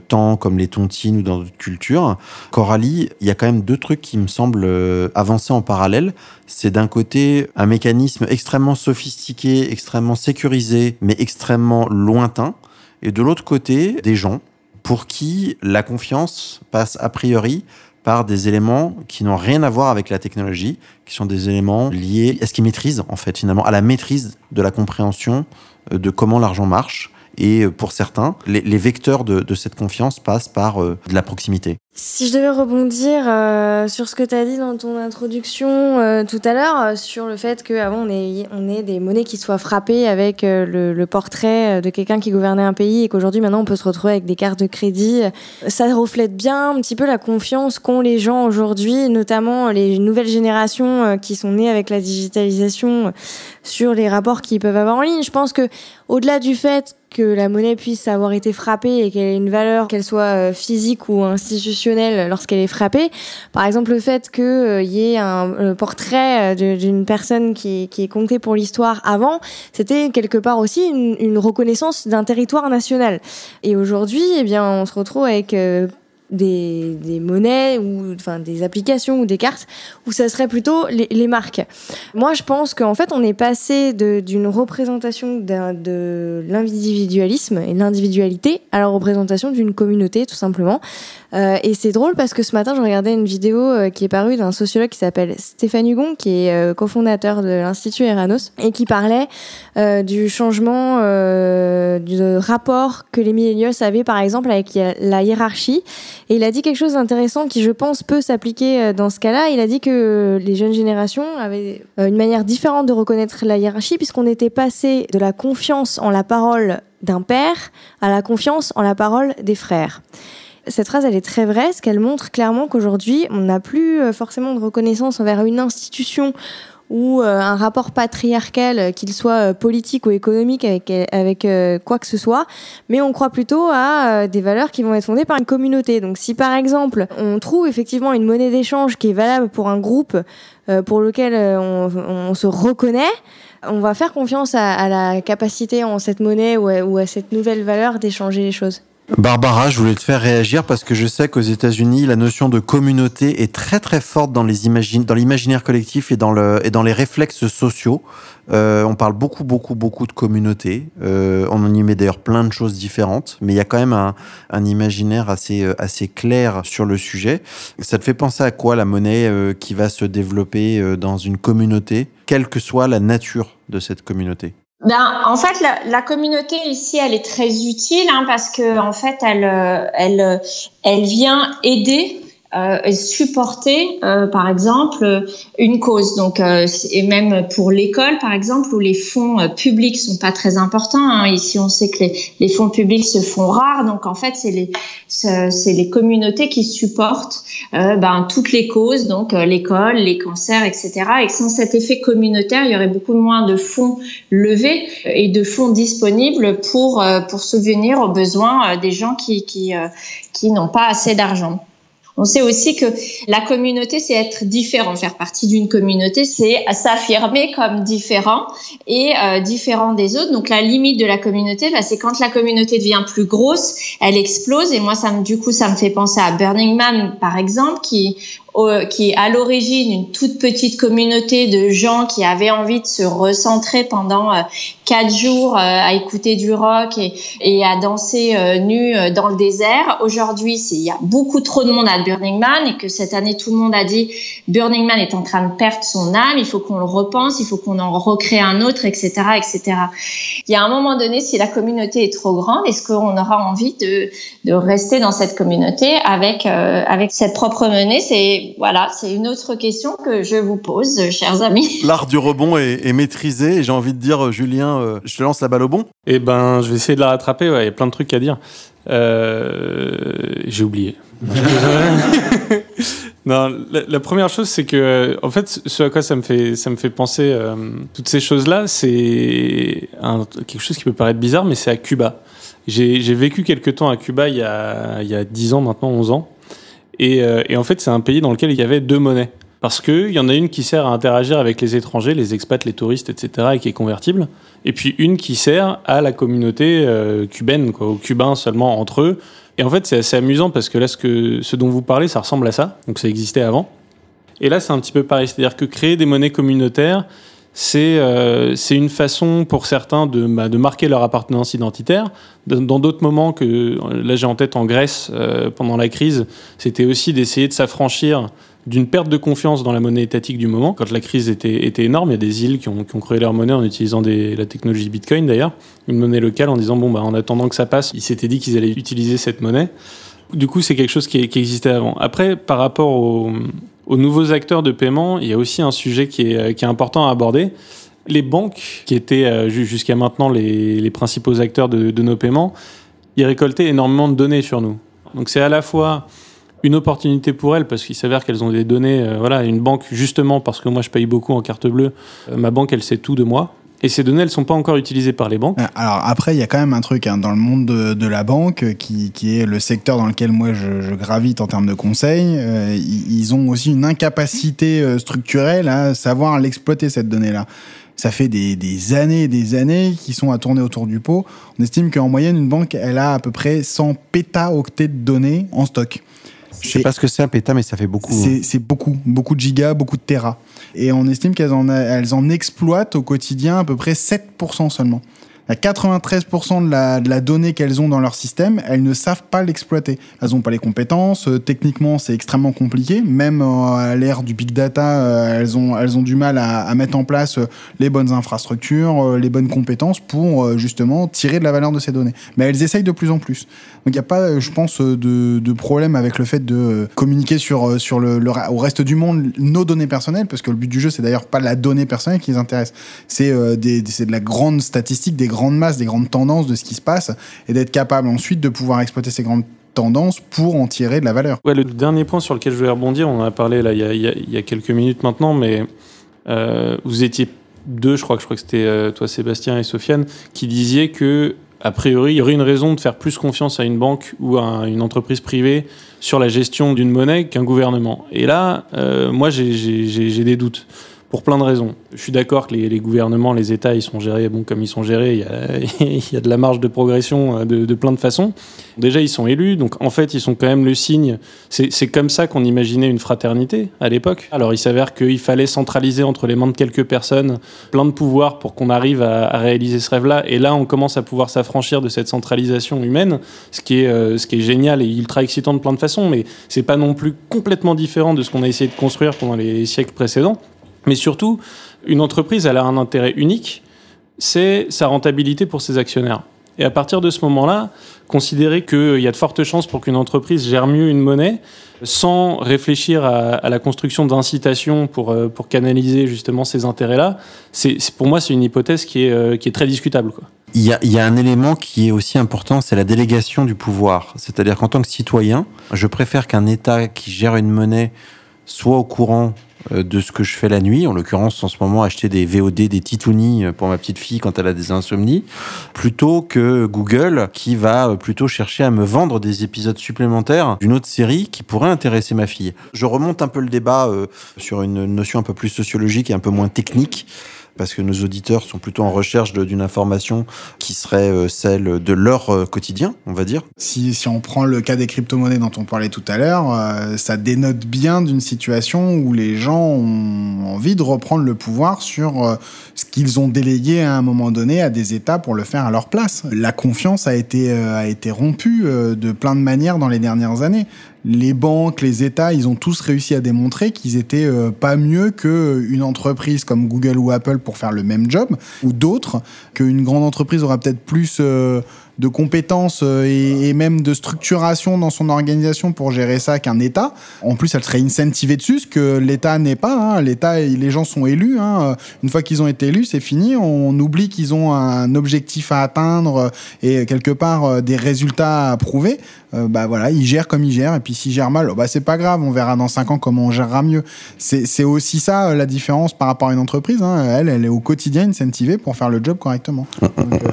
temps, comme les tontines ou dans d'autres cultures. Coralie, il y a quand même deux trucs qui me semblent avancer en parallèle. C'est d'un côté un mécanisme extrêmement sophistiqué, extrêmement sécurisé, mais extrêmement lointain. Et de l'autre côté, des gens pour qui la confiance passe a priori par des éléments qui n'ont rien à voir avec la technologie, qui sont des éléments liés à ce qu'ils maîtrisent, en fait, finalement, à la maîtrise de la compréhension de comment l'argent marche. Et pour certains, les, vecteurs de, de, cette confiance passent par euh, de la proximité. Si je devais rebondir euh, sur ce que tu as dit dans ton introduction euh, tout à l'heure, euh, sur le fait qu'avant on ait, on ait des monnaies qui soient frappées avec le, portrait de quelqu'un qui gouvernait un pays et qu'aujourd'hui maintenant on peut se retrouver avec des cartes de crédit, ça reflète bien un petit peu la confiance qu'ont les gens aujourd'hui, notamment les nouvelles générations qui sont nées avec la digitalisation sur les rapports qu'ils peuvent avoir en ligne. Je pense que au-delà du fait que la monnaie puisse avoir été frappée et qu'elle ait une valeur, qu'elle soit physique ou institutionnelle lorsqu'elle est frappée. Par exemple, le fait qu'il euh, y ait un euh, portrait d'une personne qui, est comptée pour l'histoire avant, c'était quelque part aussi une, reconnaissance d'un territoire national. Et aujourd'hui, eh bien, on se retrouve avec euh, des, des, monnaies ou enfin des applications ou des cartes où ça serait plutôt les, les marques. Moi, je pense qu'en fait, on est passé d'une représentation de l'individualisme et de l'individualité à la représentation d'une communauté, tout simplement. Euh, et c'est drôle parce que ce matin, je regardais une vidéo euh, qui est parue d'un sociologue qui s'appelle Stéphane Hugon, qui est euh, cofondateur de l'Institut Eranos, et qui parlait du changement du rapport que les millennials avaient, par exemple, avec la hiérarchie. Et il a dit quelque chose d'intéressant qui, je pense, peut s'appliquer dans ce cas-là. Il a dit que les jeunes générations avaient une manière différente de reconnaître la hiérarchie, puisqu'on était passé de la confiance en la parole d'un père à la confiance en la parole des frères cette phrase, elle est très vraie, parce qu'elle montre clairement qu'aujourd'hui, on n'a plus euh, forcément de reconnaissance envers une institution ou euh, un rapport patriarcal, euh, qu'il soit politique ou économique, avec, quoi que ce soit, mais on croit plutôt à des valeurs qui vont être fondées par une communauté. Donc si par exemple, on trouve effectivement une monnaie d'échange qui est valable pour un groupe pour lequel on, se reconnaît, on va faire confiance à, la capacité en cette monnaie ou à cette nouvelle valeur d'échanger les choses. Barbara, je voulais te faire réagir parce que je sais qu'aux États-Unis, la notion de communauté est très très forte dans les dans l'imaginaire collectif et dans le et dans les réflexes sociaux. Euh, on parle beaucoup beaucoup beaucoup de communauté. Euh, on y met d'ailleurs plein de choses différentes, mais il y a quand même un, un imaginaire assez euh, assez clair sur le sujet. Ça te fait penser à quoi la monnaie euh, qui va se développer euh, dans une communauté, quelle que soit la nature de cette communauté? Ben, en fait, la, la, communauté ici, elle est très utile hein, parce que en fait, elle, euh, elle, euh, elle vient aider euh, supporter, euh, par exemple, une cause. Donc, euh, et même pour l'école, par exemple, où les fonds euh, publics sont pas très importants. Hein. Ici, on sait que les, les, fonds publics se font rares. Donc, en fait, c'est les, c'est les communautés qui supportent euh, ben, toutes les causes, donc euh, l'école, les cancers, etc. Et sans cet effet communautaire, il y aurait beaucoup moins de fonds levés et de fonds disponibles pour pour subvenir aux besoins des gens qui qui, qui n'ont pas assez d'argent. On sait aussi que la communauté, c'est être différent. Faire partie d'une communauté, c'est s'affirmer comme différent et euh, différent des autres. Donc la limite de la communauté, c'est quand la communauté devient plus grosse, elle explose. Et moi, ça me, du coup, ça me fait penser à Burning Man, par exemple, qui qui est à l'origine une toute petite communauté de gens qui avaient envie de se recentrer pendant euh, quatre jours euh, à écouter du rock et, à danser euh, nu dans le désert. Aujourd'hui, il y a beaucoup trop de monde à Burning Man et que cette année, tout le monde a dit Burning Man est en train de perdre son âme, il faut qu'on le repense, il faut qu'on en recrée un autre, etc., etc. Il y a un moment donné, si la communauté est trop grande, est-ce qu'on aura envie de, rester dans cette communauté avec, avec cette propre menée voilà, c'est une autre question que je vous pose, chers amis. L'art du rebond est, est maîtrisé. Et j'ai envie de dire, Julien, euh, je te lance la balle au bon. Eh ben, je vais essayer de la rattraper. Ouais, il y a plein de trucs à dire. Euh, j'ai oublié. non, la, la, première chose, c'est que, en fait, ce à quoi ça me fait, ça me fait penser, euh, toutes ces choses-là, c'est quelque chose qui peut paraître bizarre, mais c'est à Cuba. J'ai vécu quelques temps à Cuba il y a, il y a 10 ans maintenant, 11 ans. Et, euh, et, en fait, c'est un pays dans lequel il y avait deux monnaies. Parce qu'il y en a une qui sert à interagir avec les étrangers, les expats, les touristes, etc., et qui est convertible. Et puis une qui sert à la communauté euh, cubaine, aux Cubains seulement entre eux. Et en fait, c'est assez amusant parce que là, ce, que, ce dont vous parlez, ça ressemble à ça. Donc ça existait avant. Et là, c'est un petit peu pareil. C'est-à-dire que créer des monnaies communautaires, c'est euh, une façon pour certains de, bah, marquer leur appartenance identitaire. Dans d'autres moments que, là j'ai en tête en Grèce, euh, pendant la crise, c'était aussi d'essayer de s'affranchir d'une perte de confiance dans la monnaie étatique du moment. Quand la crise était, énorme, il y a des îles qui ont, créé leur monnaie en utilisant la technologie Bitcoin d'ailleurs, une monnaie locale en disant, bon, bah, en attendant que ça passe, ils s'étaient dit qu'ils allaient utiliser cette monnaie. Du coup, c'est quelque chose qui, existait avant. Après, par rapport au, aux nouveaux acteurs de paiement, il y a aussi un sujet qui est, important à aborder. Les banques, qui étaient jusqu'à maintenant les, principaux acteurs de, de, nos paiements, ils récoltaient énormément de données sur nous. Donc c'est à la fois une opportunité pour elles, parce qu'il s'avère qu'elles ont des données, euh, voilà, une banque, justement, parce que moi je paye beaucoup en carte bleue, euh, ma banque, elle sait tout de moi. Et ces données, elles ne sont pas encore utilisées par les banques. Alors après, il y a quand même un truc hein, dans le monde de, la banque, qui, qui, est le secteur dans lequel moi je, gravite en termes de conseils. Euh, ils ont aussi une incapacité euh, structurelle à savoir l'exploiter cette donnée-là. Ça fait des, années et des années qui sont à tourner autour du pot. On estime qu'en moyenne, une banque, elle a à peu près 100 pétaoctets de données en stock. Je sais pas ce que c'est un péta, mais ça fait beaucoup. hein. C'est beaucoup, beaucoup de gigas, beaucoup de terras. Et on estime qu'elles en, elles en exploitent au quotidien à peu près 7% seulement. À 93% de la, donnée qu'elles ont dans leur système, elles ne savent pas l'exploiter. Elles n'ont pas les compétences. Euh, techniquement, c'est extrêmement compliqué. Même euh, à l'ère du big data, euh, elles, ont, elles ont du mal à, mettre en place les bonnes infrastructures, les bonnes compétences pour justement tirer de la valeur de ces données. Mais elles essayent de plus en plus. Donc il n'y a pas, je pense, de, de, problème avec le fait de communiquer sur, sur le, au reste du monde nos données personnelles, parce que le but du jeu, c'est d'ailleurs pas la donnée personnelle qui les intéresse. C'est euh, de la grande statistique, des grandes masses, des grandes tendances de ce qui se passe, et d'être capable ensuite de pouvoir exploiter ces grandes tendances pour en tirer de la valeur. Ouais, le dernier point sur lequel je voulais rebondir, on en a parlé là il y a, il y a quelques minutes maintenant, mais euh, vous étiez deux, je crois que je crois que c'était euh, toi Sébastien et Sofiane, qui disiez que a priori, il y aurait une raison de faire plus confiance à une banque ou à une entreprise privée sur la gestion d'une monnaie qu'un gouvernement. Et là, euh, moi, j'ai des doutes. Pour plein de raisons. Je suis d'accord que les, gouvernements, les États, ils sont gérés bon, comme ils sont gérés. Il y a, de la marge de progression de, de, plein de façons. Déjà, ils sont élus, donc en fait, ils sont quand même le signe. C'est comme ça qu'on imaginait une fraternité à l'époque. Alors, il s'avère qu'il fallait centraliser entre les mains de quelques personnes plein de pouvoirs pour qu'on arrive à, à, réaliser ce rêve-là. Et là, on commence à pouvoir s'affranchir de cette centralisation humaine, ce qui est, euh, ce qui est génial et ultra excitant de plein de façons. Mais c'est pas non plus complètement différent de ce qu'on a essayé de construire pendant les siècles précédents. Mais surtout, une entreprise, elle a un intérêt unique, c'est sa rentabilité pour ses actionnaires. Et à partir de ce moment-là, considérer qu'il y a de fortes chances pour qu'une entreprise gère mieux une monnaie sans réfléchir à, la construction d'incitations pour, euh, pour canaliser justement ces intérêts-là, c'est, pour moi, c'est une hypothèse qui est, euh, très discutable. Il y, a, un élément qui est aussi important, c'est la délégation du pouvoir. C'est-à-dire qu'en tant que citoyen, je préfère qu'un État qui gère une monnaie soit au courant de ce que je fais la nuit, en l'occurrence en ce moment acheter des VOD, des titounis pour ma petite fille quand elle a des insomnies, plutôt que Google qui va plutôt chercher à me vendre des épisodes supplémentaires d'une autre série qui pourrait intéresser ma fille. Je remonte un peu le débat euh, sur une notion un peu plus sociologique et un peu moins technique parce que nos auditeurs sont plutôt en recherche d'une information qui serait euh, celle de leur euh, quotidien, on va dire. Si, on prend le cas des crypto-monnaies dont on parlait tout à l'heure, euh, ça dénote bien d'une situation où les gens ont envie de reprendre le pouvoir sur ce qu'ils ont délégué à un moment donné à des États pour le faire à leur place. La confiance a été rompue de plein de manières dans les dernières années les banques, les États, ils ont tous réussi à démontrer qu'ils étaient euh, pas mieux qu'une entreprise comme Google ou Apple pour faire le même job, ou d'autres, qu'une grande entreprise aura peut-être plus euh, de compétences euh, et, même de structuration dans son organisation pour gérer ça qu'un État. En plus, elle serait incentivée dessus, ce que l'État n'est pas. Hein. L'État, les gens sont élus. Hein. Une fois qu'ils ont été élus, c'est fini. On oublie qu'ils ont un objectif à atteindre et quelque part des résultats à prouver. bah voilà, ils gèrent comme ils gèrent. Et puis s'ils gèrent mal, bah c'est pas grave. On verra dans cinq ans comment on gérera mieux. C'est aussi ça la différence par rapport à une entreprise. Hein. Elle, elle est au quotidien incentivée pour faire le job correctement.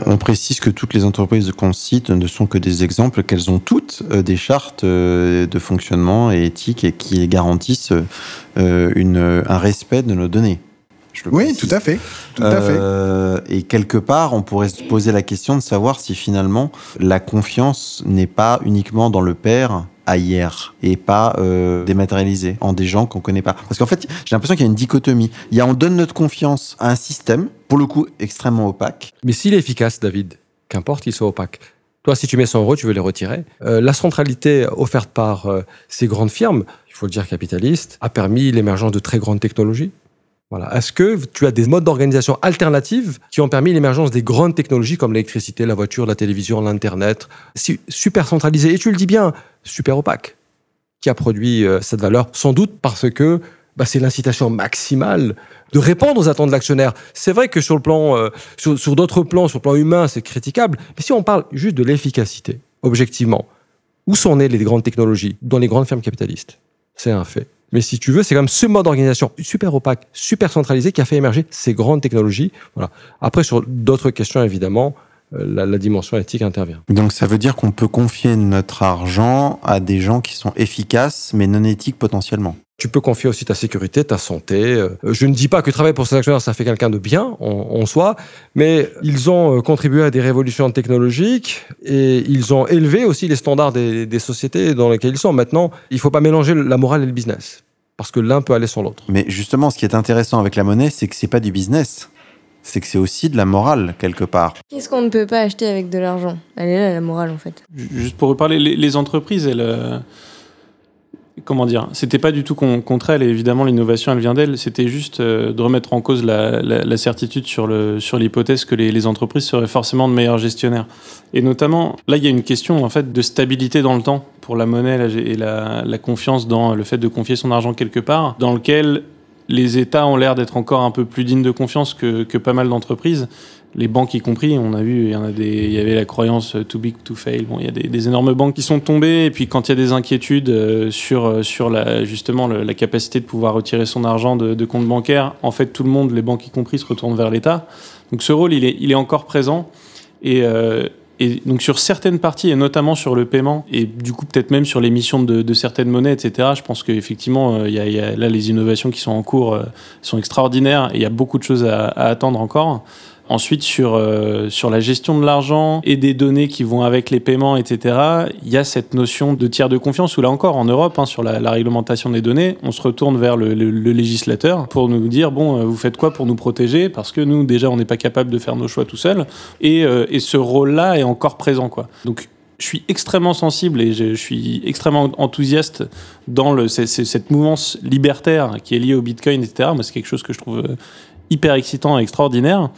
on précise que toutes les entreprises qu'on cite ne sont que des exemples, qu'elles ont toutes euh, des chartes euh, de fonctionnement et éthiques et qui garantissent euh, une, un respect de nos données. oui, tout à fait. Tout à fait. Et quelque part, on pourrait se poser la question de savoir si finalement la confiance n'est pas uniquement dans le père hier et pas euh, dématérialisée en des gens qu'on connaît pas. Parce qu'en fait, j'ai l'impression qu'il y a une dichotomie. Il y a on donne notre confiance à un système, pour le coup extrêmement opaque. Mais s'il est efficace, David, qu'importe qu'il soit opaque. Toi, si tu mets 100 euros, tu veux les retirer. Euh, la centralité offerte par euh, ces grandes firmes, il faut le dire capitalistes, a permis l'émergence de très grandes technologies. Voilà. Est-ce que tu as des modes d'organisation alternatifs qui ont permis l'émergence des grandes technologies comme l'électricité, la voiture, la télévision, l'Internet, super centralisées Et tu le dis bien, super opaque, qui a produit euh, cette valeur, sans doute parce que bah, c'est l'incitation maximale de répondre aux attentes de l'actionnaire. C'est vrai que sur le plan, euh, sur, d'autres plans, sur le plan humain, c'est critiquable. Mais si on parle juste de l'efficacité, objectivement, où sont nées les grandes technologies Dans les grandes fermes capitalistes? C'est un fait. Mais si tu veux, c'est quand même ce mode d'organisation super opaque, super centralisé qui a fait émerger ces grandes technologies. Voilà. Après, sur d'autres questions, évidemment, la, la, dimension éthique intervient. Donc ça veut dire qu'on peut confier notre argent à des gens qui sont efficaces mais non éthiques potentiellement. Tu peux confier aussi ta sécurité, ta santé. Euh, je ne dis pas que travailler pour ces actionnaires, ça fait quelqu'un de bien en, soi, mais ils ont euh, contribué à des révolutions technologiques et ils ont élevé aussi les standards des, sociétés dans lesquelles ils sont. Maintenant, il ne faut pas mélanger la morale et le business, parce que l'un peut aller sans l'autre. Mais justement, ce qui est intéressant avec la monnaie, c'est que c'est pas du business. C'est que c'est aussi de la morale, quelque part. Qu'est-ce qu'on ne peut pas acheter avec de l'argent? Elle est là, la morale, en fait. Juste pour reparler, les, les entreprises, elles euh, comment dire, c'était pas du tout contre elle, et évidemment l'innovation elle vient d'elle, c'était juste euh, de remettre en cause la, certitude sur le sur l'hypothèse que les, entreprises seraient forcément de meilleurs gestionnaires. Et notamment, là il y a une question en fait de stabilité dans le temps pour la monnaie et la, la confiance dans le fait de confier son argent quelque part, dans lequel les États ont l'air d'être encore un peu plus dignes de confiance que, que pas mal d'entreprises les banques y compris, on a vu, il y en a des, il y avait la croyance euh, too big to fail. Bon, il y a des, énormes banques qui sont tombées, et puis quand il y a des inquiétudes euh, sur euh, sur la justement la capacité de pouvoir retirer son argent de, de compte bancaire, en fait tout le monde, les banques y compris, se retournent vers l'État. Donc ce rôle, il est il est encore présent, et Et donc sur certaines parties, et notamment sur le paiement, et du coup peut-être même sur l'émission de, certaines monnaies, etc., je pense qu'effectivement, il y, a là les innovations qui sont en cours sont extraordinaires et il y a beaucoup de choses à attendre encore. Ensuite, sur, euh, sur la gestion de l'argent et des données qui vont avec les paiements, etc., il y a cette notion de tiers de confiance où là encore, en Europe, hein, sur la, réglementation des données, on se retourne vers le, législateur pour nous dire, bon, euh, vous faites quoi pour nous protéger? Parce que nous, déjà, on n'est pas capable de faire nos choix tout seul. Et, euh, et ce rôle-là est encore présent. Donc, je suis extrêmement sensible et je, suis extrêmement enthousiaste dans le, cette mouvance libertaire qui est liée au Bitcoin, etc. C'est quelque chose que je trouve hyper excitant et extraordinaire.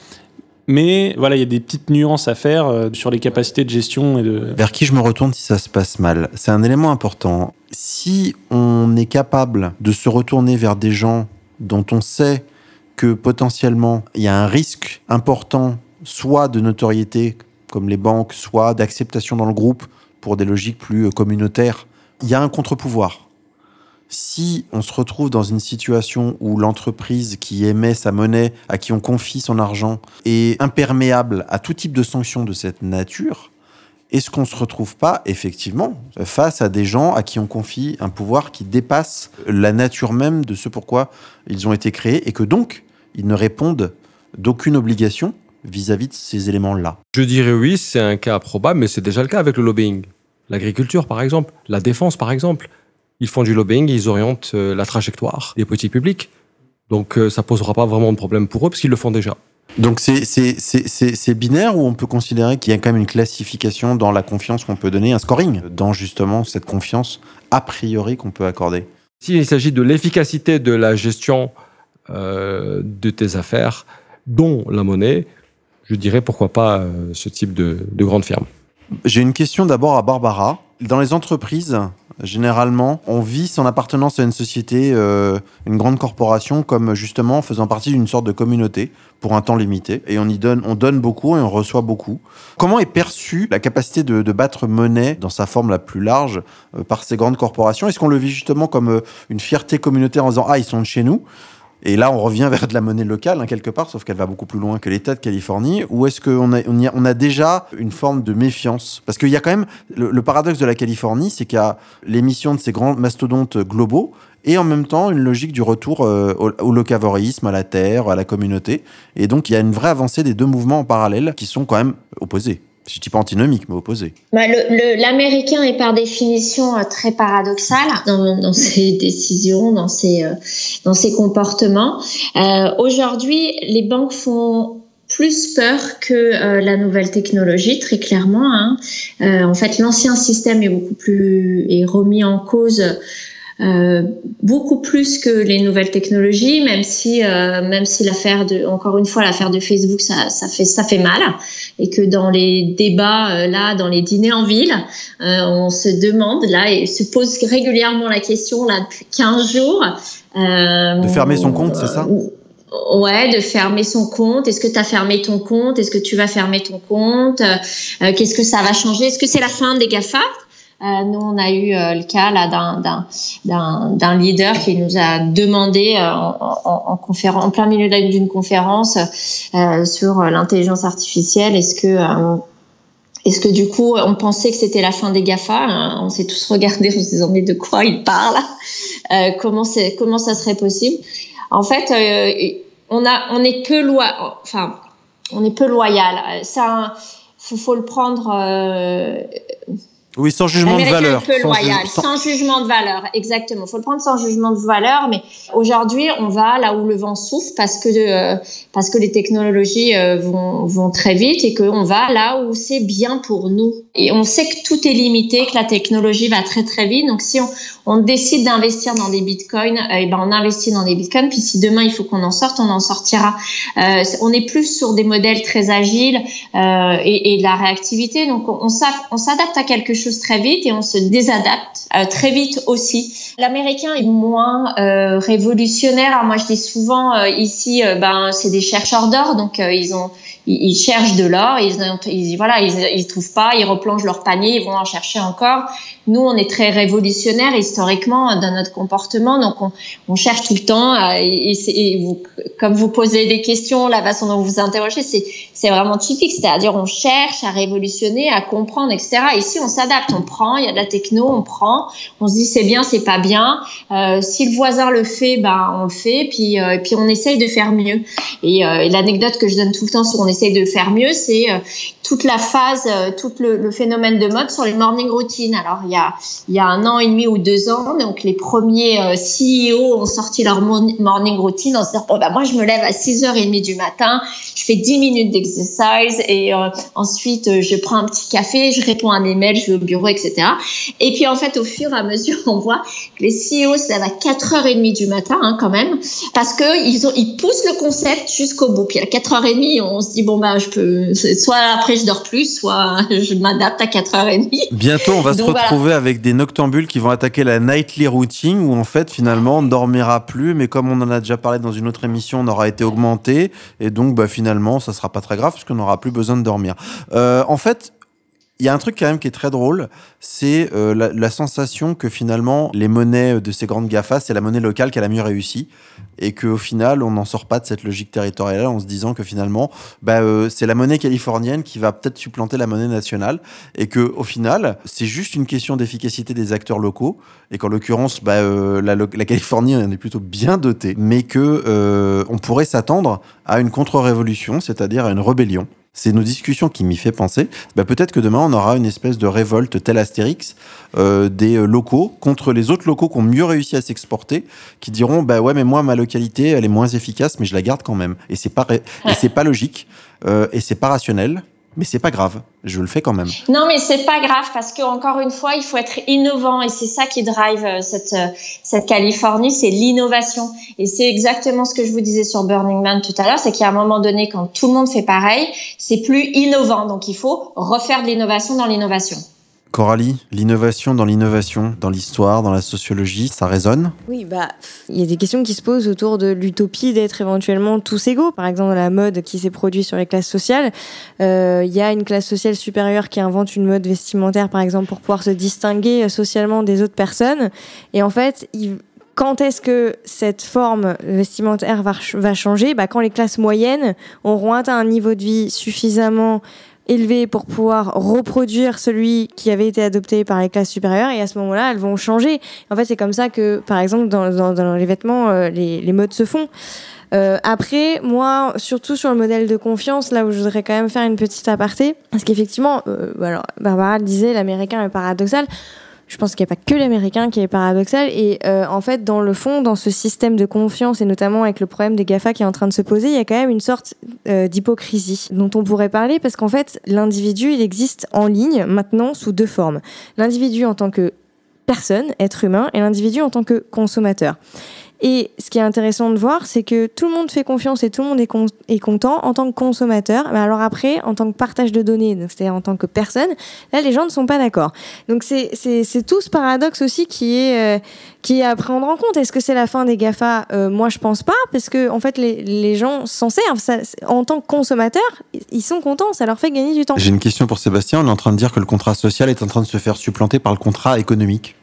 Mais voilà, il y a des petites nuances à faire euh, sur les capacités de gestion et de. Vers qui je me retourne si ça se passe mal C'est un élément important. Si on est capable de se retourner vers des gens dont on sait que potentiellement il y a un risque important, soit de notoriété, comme les banques, soit d'acceptation dans le groupe pour des logiques plus communautaires, il y a un contre-pouvoir si on se retrouve dans une situation où l'entreprise qui émet sa monnaie, à qui on confie son argent, est imperméable à tout type de sanctions de cette nature, est-ce qu'on ne se retrouve pas effectivement face à des gens à qui on confie un pouvoir qui dépasse la nature même de ce pourquoi ils ont été créés et que donc ils ne répondent d'aucune obligation vis-à-vis de ces éléments-là? Je dirais oui, c'est un cas probable, mais c'est déjà le cas avec le lobbying. L'agriculture, par exemple, la défense, par exemple. Ils font du lobbying, ils orientent euh, la trajectoire des politiques publiques. Donc euh, ça posera pas vraiment de problème pour eux parce qu'ils le font déjà. Donc c'est binaire ou on peut considérer qu'il y a quand même une classification dans la confiance qu'on peut donner, un scoring dans justement cette confiance a priori qu'on peut accorder? S'il s'agit de l'efficacité de la gestion euh, de tes affaires, dont la monnaie, je dirais pourquoi pas euh, ce type de, de grande firme. J'ai une question d'abord à Barbara. Dans les entreprises, généralement, on vit son appartenance à une société, euh, une grande corporation, comme justement faisant partie d'une sorte de communauté pour un temps limité. Et on y donne, on donne beaucoup et on reçoit beaucoup. Comment est perçue la capacité de, battre monnaie dans sa forme la plus large euh, par ces grandes corporations? Est-ce qu'on le vit justement comme euh, une fierté communautaire en disant ah ils sont de chez nous? Et là, on revient vers de la monnaie locale, hein, quelque part, sauf qu'elle va beaucoup plus loin que l'État de Californie. Ou est-ce qu'on a, on, a, on a déjà une forme de méfiance? Parce qu'il y a quand même le, paradoxe de la Californie, c'est qu'il y a l'émission de ces grands mastodontes globaux et en même temps une logique du retour euh, au, locavorisme, à la terre, à la communauté. Et donc, il y a une vraie avancée des deux mouvements en parallèle qui sont quand même opposés je dis pas antinomique, mais opposé. Bah, L'américain est par définition euh, très paradoxal dans, ses décisions, dans ses, euh, dans ses comportements. Euh, Aujourd'hui, les banques font plus peur que la nouvelle technologie, très clairement. Hein. En fait, l'ancien système est beaucoup plus est remis en cause euh, beaucoup plus que les nouvelles technologies, même si euh, même si l'affaire de encore une fois l'affaire de Facebook ça, ça fait ça fait mal. Et que dans les débats euh, là dans les dîners en ville euh, on se demande là et se pose régulièrement la question là depuis 15 jours de fermer son compte c'est ça? Ouais, de fermer son compte. Est-ce que tu as fermé ton compte? Est-ce que tu vas fermer ton compte? Euh, Qu'est-ce que ça va changer? Est-ce que c'est la fin des GAFA? Euh, nous, on a eu euh, le cas là d'un leader qui nous a demandé euh, en, en, en, conférence, en plein milieu d'une conférence euh, sur l'intelligence artificielle, est-ce que euh, est-ce que du coup, on pensait que c'était la fin des GAFA hein? On s'est tous regardés en se disant mais de quoi il parle? Comment comment ça serait possible? En fait, on a on est peu loi, enfin on est peu loyal. Ça, faut, faut le prendre oui, sans jugement de valeur. Un peu sans, loyal, ju sans... sans, jugement de valeur, exactement. Il faut le prendre sans jugement de valeur, mais aujourd'hui, on va là où le vent souffle parce que euh, parce que les technologies euh, vont, vont très vite et qu'on va là où c'est bien pour nous. Et on sait que tout est limité, que la technologie va très très vite. Donc si on, on décide d'investir dans des bitcoins, euh, et ben on investit dans des bitcoins. Puis si demain il faut qu'on en sorte, on en sortira. Euh, on est plus sur des modèles très agiles euh, et, et, de la réactivité. Donc on, on s'adapte à quelque chose très vite et on se désadapte très vite aussi. L'américain est moins révolutionnaire. Moi, je dis souvent ici, ben c'est des chercheurs d'or, donc ils ont ils, cherchent de l'or, ils, ils, voilà, ils, trouvent pas, ils replongent leur panier, ils vont en chercher encore. Nous, on est très révolutionnaire historiquement dans notre comportement, donc on, cherche tout le temps. Et, et comme vous posez des questions, la façon dont vous vous interrogez, c'est vraiment typique, c'est-à-dire on cherche à révolutionner, à comprendre, etc. Ici, on s'adapte, on prend, il y a de la techno, on prend, on se dit c'est bien, c'est pas bien. Euh, si le voisin le fait, ben on le fait, puis euh, puis on essaye de faire mieux. Et, euh, et l'anecdote que je donne tout le temps sur on essaye de faire mieux, c'est euh, toute la phase, euh, tout le, phénomène de mode sur les morning routines. Alors il y a il y a un an et demi ou deux ans, donc les premiers euh, CEO ont sorti leur morning routine en se disant bon bah moi je me lève à 6h30 du matin, je fais 10 minutes d'exercice et ensuite je prends un petit café, je réponds à un email, je vais au bureau, etc. Et puis en fait au fur et à mesure on voit que les CEO se lèvent à 4h30 du matin hein, quand même parce que ils ont ils poussent le concept jusqu'au bout. Puis à 4h30 on se dit bon bah je peux soit après je dors plus, soit je m'adapte à 4h30. Bientôt, on va Donc, se retrouver voilà. avec des noctambules qui vont attaquer la nightly routine où en fait finalement on ne dormira plus, mais comme on en a déjà parlé dans une autre émission, on aura été augmenté et donc bah, finalement ça sera pas très grave puisqu'on n'aura plus besoin de dormir. Euh, en fait, il y a un truc quand même qui est très drôle, c'est euh, la, la, sensation que finalement les monnaies de ces grandes GAFA, c'est la monnaie locale qui a la mieux réussi et qu'au final on n'en sort pas de cette logique territoriale en se disant que finalement bah, euh, c'est la monnaie californienne qui va peut-être supplanter la monnaie nationale et que au final c'est juste une question d'efficacité des acteurs locaux et qu'en l'occurrence bah, euh, la, la, Californie en est plutôt bien dotée mais que euh, on pourrait s'attendre à une contre-révolution, c'est-à-dire à une rébellion c'est nos discussions qui m'y fait penser. Bah, peut-être que demain, on aura une espèce de révolte tel Astérix euh, des locaux contre les autres locaux qui ont mieux réussi à s'exporter, qui diront bah ouais, mais moi, ma localité, elle est moins efficace, mais je la garde quand même. Et c'est pas, et c'est pas logique, euh, et c'est pas rationnel mais c'est pas grave, je le fais quand même. Non, mais c'est pas grave parce que encore une fois, il faut être innovant et c'est ça qui drive cette cette Californie, c'est l'innovation et c'est exactement ce que je vous disais sur Burning Man tout à l'heure, c'est qu'à un moment donné, quand tout le monde fait pareil, c'est plus innovant, donc il faut refaire de l'innovation dans l'innovation. Coralie, l'innovation dans l'innovation, dans l'histoire, dans la sociologie, ça résonne? Oui, bah, il y a des questions qui se posent autour de l'utopie d'être éventuellement tous égaux. Par exemple, la mode qui s'est produite sur les classes sociales, il euh, y a une classe sociale supérieure qui invente une mode vestimentaire, par exemple, pour pouvoir se distinguer socialement des autres personnes. Et en fait, il, quand est-ce que cette forme vestimentaire va, va changer? Bah, Quand les classes moyennes auront atteint un niveau de vie suffisamment élevé pour pouvoir reproduire celui qui avait été adopté par les classes supérieures et à ce moment-là elles vont changer. En fait c'est comme ça que par exemple dans, dans, dans les vêtements euh, les, les modes se font. Euh, après, moi, surtout sur le modèle de confiance, là où je voudrais quand même faire une petite aparté, parce qu'effectivement, euh, alors Barbara disait, l'américain est paradoxal je pense qu'il n'y a pas que l'américain qui est paradoxal. Et euh, en fait, dans le fond, dans ce système de confiance, et notamment avec le problème des GAFA qui est en train de se poser, il y a quand même une sorte euh, d'hypocrisie dont on pourrait parler parce qu'en fait, l'individu, il existe en ligne maintenant sous deux formes. L'individu en tant que personne, être humain, et l'individu en tant que consommateur. Et ce qui est intéressant de voir, c'est que tout le monde fait confiance et tout le monde est, con est content en tant que consommateur. Mais alors après, en tant que partage de données, c'est-à-dire en tant que personne, là, les gens ne sont pas d'accord. Donc c'est tout ce paradoxe aussi qui est, euh, qui est à prendre en compte. Est-ce que c'est la fin des GAFA? Euh, Moi, je pense pas, parce que en fait, les, gens s'en servent. En tant que consommateurs, ils sont contents, ça leur fait gagner du temps. J'ai une question pour Sébastien. On est en train de dire que le contrat social est en train de se faire supplanter par le contrat économique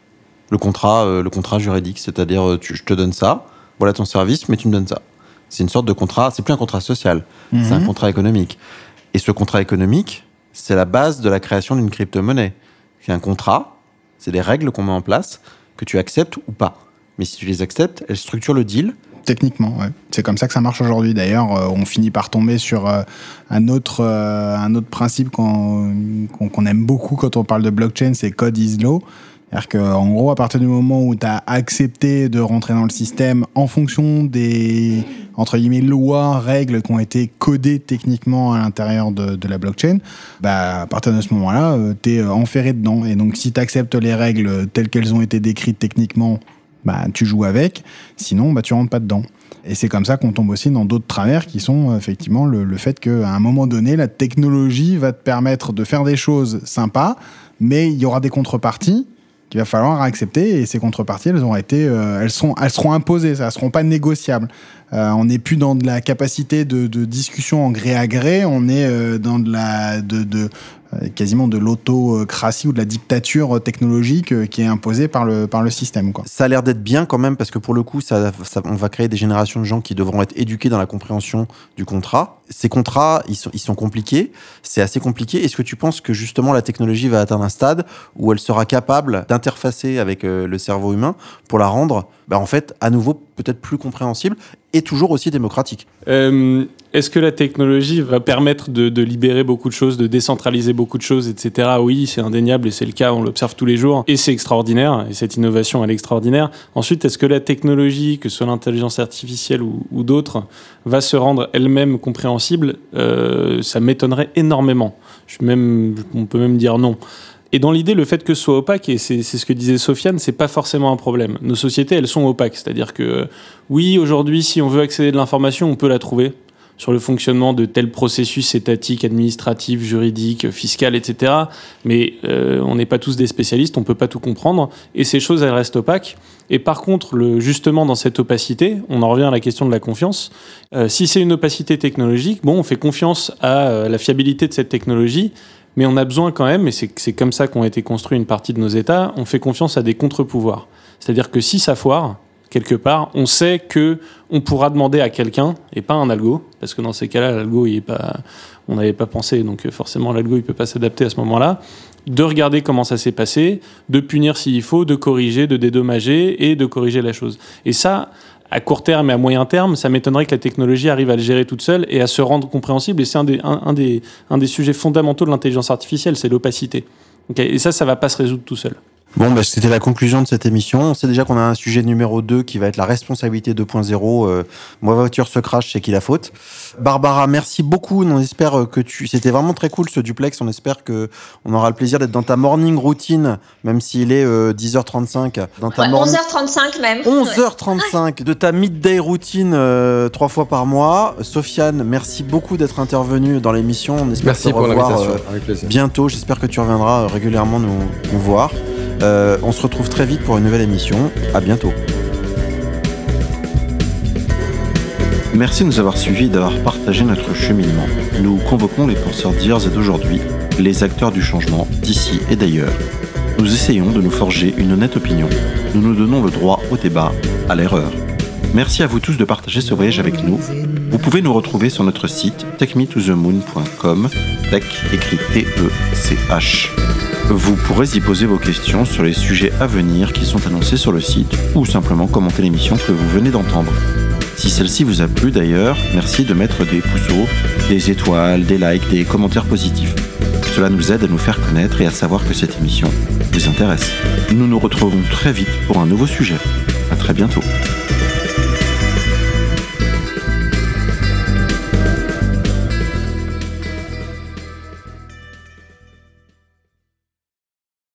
le contrat, euh, le contrat juridique, c'est-à-dire euh, je te donne ça, voilà ton service, mais tu me donnes ça. C'est une sorte de contrat, c'est plus un contrat social, mmh. c'est un contrat économique. Et ce contrat économique, c'est la base de la création d'une crypto-monnaie. C'est un contrat, c'est des règles qu'on met en place, que tu acceptes ou pas. Mais si tu les acceptes, elles structurent le deal. Techniquement, ouais. C'est comme ça que ça marche aujourd'hui. D'ailleurs, euh, on finit par tomber sur euh, un, autre, euh, un autre principe qu'on qu qu aime beaucoup quand on parle de blockchain, c'est code is law. C'est-à-dire qu'en gros, à partir du moment où tu as accepté de rentrer dans le système en fonction des, entre guillemets, lois, règles qui ont été codées techniquement à l'intérieur de, la blockchain, bah, à partir de ce moment-là, tu es enferré dedans. Et donc, si tu acceptes les règles telles qu'elles ont été décrites techniquement, bah, tu joues avec. Sinon, bah, tu rentres pas dedans. Et c'est comme ça qu'on tombe aussi dans d'autres travers qui sont effectivement le, le fait qu'à un moment donné, la technologie va te permettre de faire des choses sympas, mais il y aura des contreparties qu'il va falloir accepter et ces contreparties, elles ont été, euh, elles sont, elles seront imposées, ça, elles seront pas négociables. Euh, on n'est plus dans de la capacité de, discussion en gré à gré, on est euh, dans de la, de, de euh, quasiment de l'autocratie ou de la dictature technologique qui est imposée par le, par le système. Ça a l'air d'être bien quand même parce que pour le coup, ça, on va créer des générations de gens qui devront être éduqués dans la compréhension du contrat. Ces contrats, ils sont, ils sont compliqués, c'est assez compliqué. Est-ce que tu penses que justement la technologie va atteindre un stade où elle sera capable d'interfacer avec le cerveau humain pour la rendre, bah, en fait, à nouveau peut-être plus compréhensible et toujours aussi démocratique euh, Est-ce que la technologie va permettre de, libérer beaucoup de choses, de décentraliser beaucoup de choses, etc. Oui, c'est indéniable et c'est le cas, on l'observe tous les jours et c'est extraordinaire et cette innovation elle est extraordinaire. Ensuite, est-ce que la technologie, que ce soit l'intelligence artificielle ou, ou d'autres, va se rendre elle-même compréhensible? Euh, Ça m'étonnerait énormément. Je même, on peut même dire non. Et dans l'idée, le fait que ce soit opaque, et c'est ce que disait Sofiane, c'est pas forcément un problème. Nos sociétés, elles sont opaques. C'est-à-dire que, oui, aujourd'hui, si on veut accéder de l'information, on peut la trouver sur le fonctionnement de tels processus étatiques, administratifs, juridiques, fiscaux, etc. Mais euh, on n'est pas tous des spécialistes, on peut pas tout comprendre, et ces choses, elles restent opaques. Et par contre, le, justement, dans cette opacité, on en revient à la question de la confiance. Euh, si c'est une opacité technologique, bon, on fait confiance à euh, la fiabilité de cette technologie, mais on a besoin quand même, et c'est comme ça qu'ont été construits une partie de nos États, on fait confiance à des contre-pouvoirs. C'est-à-dire que si ça foire, quelque part, on sait que on pourra demander à quelqu'un, et pas un algo, parce que dans ces cas-là, l'algo, il pas, on n'avait pas pensé, donc forcément l'algo, il peut pas s'adapter à ce moment-là, de regarder comment ça s'est passé, de punir s'il faut, de corriger, de dédommager et de corriger la chose. Et ça, à court terme et à moyen terme, ça m'étonnerait que la technologie arrive à le gérer toute seule et à se rendre compréhensible. Et c'est un des, un, des, un des sujets fondamentaux de l'intelligence artificielle, c'est l'opacité. Okay et ça, ça va pas se résoudre tout seul. Bon, bah, c'était la conclusion de cette émission. On sait déjà qu'on a un sujet numéro 2 qui va être la responsabilité 2.0. Euh, moi, voiture se crache, c'est qui la faute. Barbara, merci beaucoup. On espère que tu. C'était vraiment très cool ce duplex. On espère que on aura le plaisir d'être dans ta morning routine, même s'il est euh, 10h35. Dans ta ouais, morning... 11h35 même. 11h35 ouais. de ta midday routine euh, trois fois par mois. Sofiane, merci beaucoup d'être intervenu dans l'émission. On espère merci te revoir euh, bientôt. J'espère que tu reviendras régulièrement nous, nous voir. Euh, on se retrouve très vite pour une nouvelle émission. À bientôt. Merci de nous avoir suivis et d'avoir partagé notre cheminement. Nous convoquons les penseurs d'hier et d'aujourd'hui, les acteurs du changement d'ici et d'ailleurs. Nous essayons de nous forger une honnête opinion. Nous nous donnons le droit au débat, à l'erreur. Merci à vous tous de partager ce voyage avec nous. Vous pouvez nous retrouver sur notre site techmetothemoon.com, tech écrit T-E-C-H. Vous pourrez y poser vos questions sur les sujets à venir qui sont annoncés sur le site ou simplement commenter l'émission que vous venez d'entendre. Si celle-ci vous a plu d'ailleurs, merci de mettre des pouceaux, des étoiles, des likes, des commentaires positifs. Cela nous aide à nous faire connaître et à savoir que cette émission vous intéresse. Nous nous retrouvons très vite pour un nouveau sujet. À très bientôt.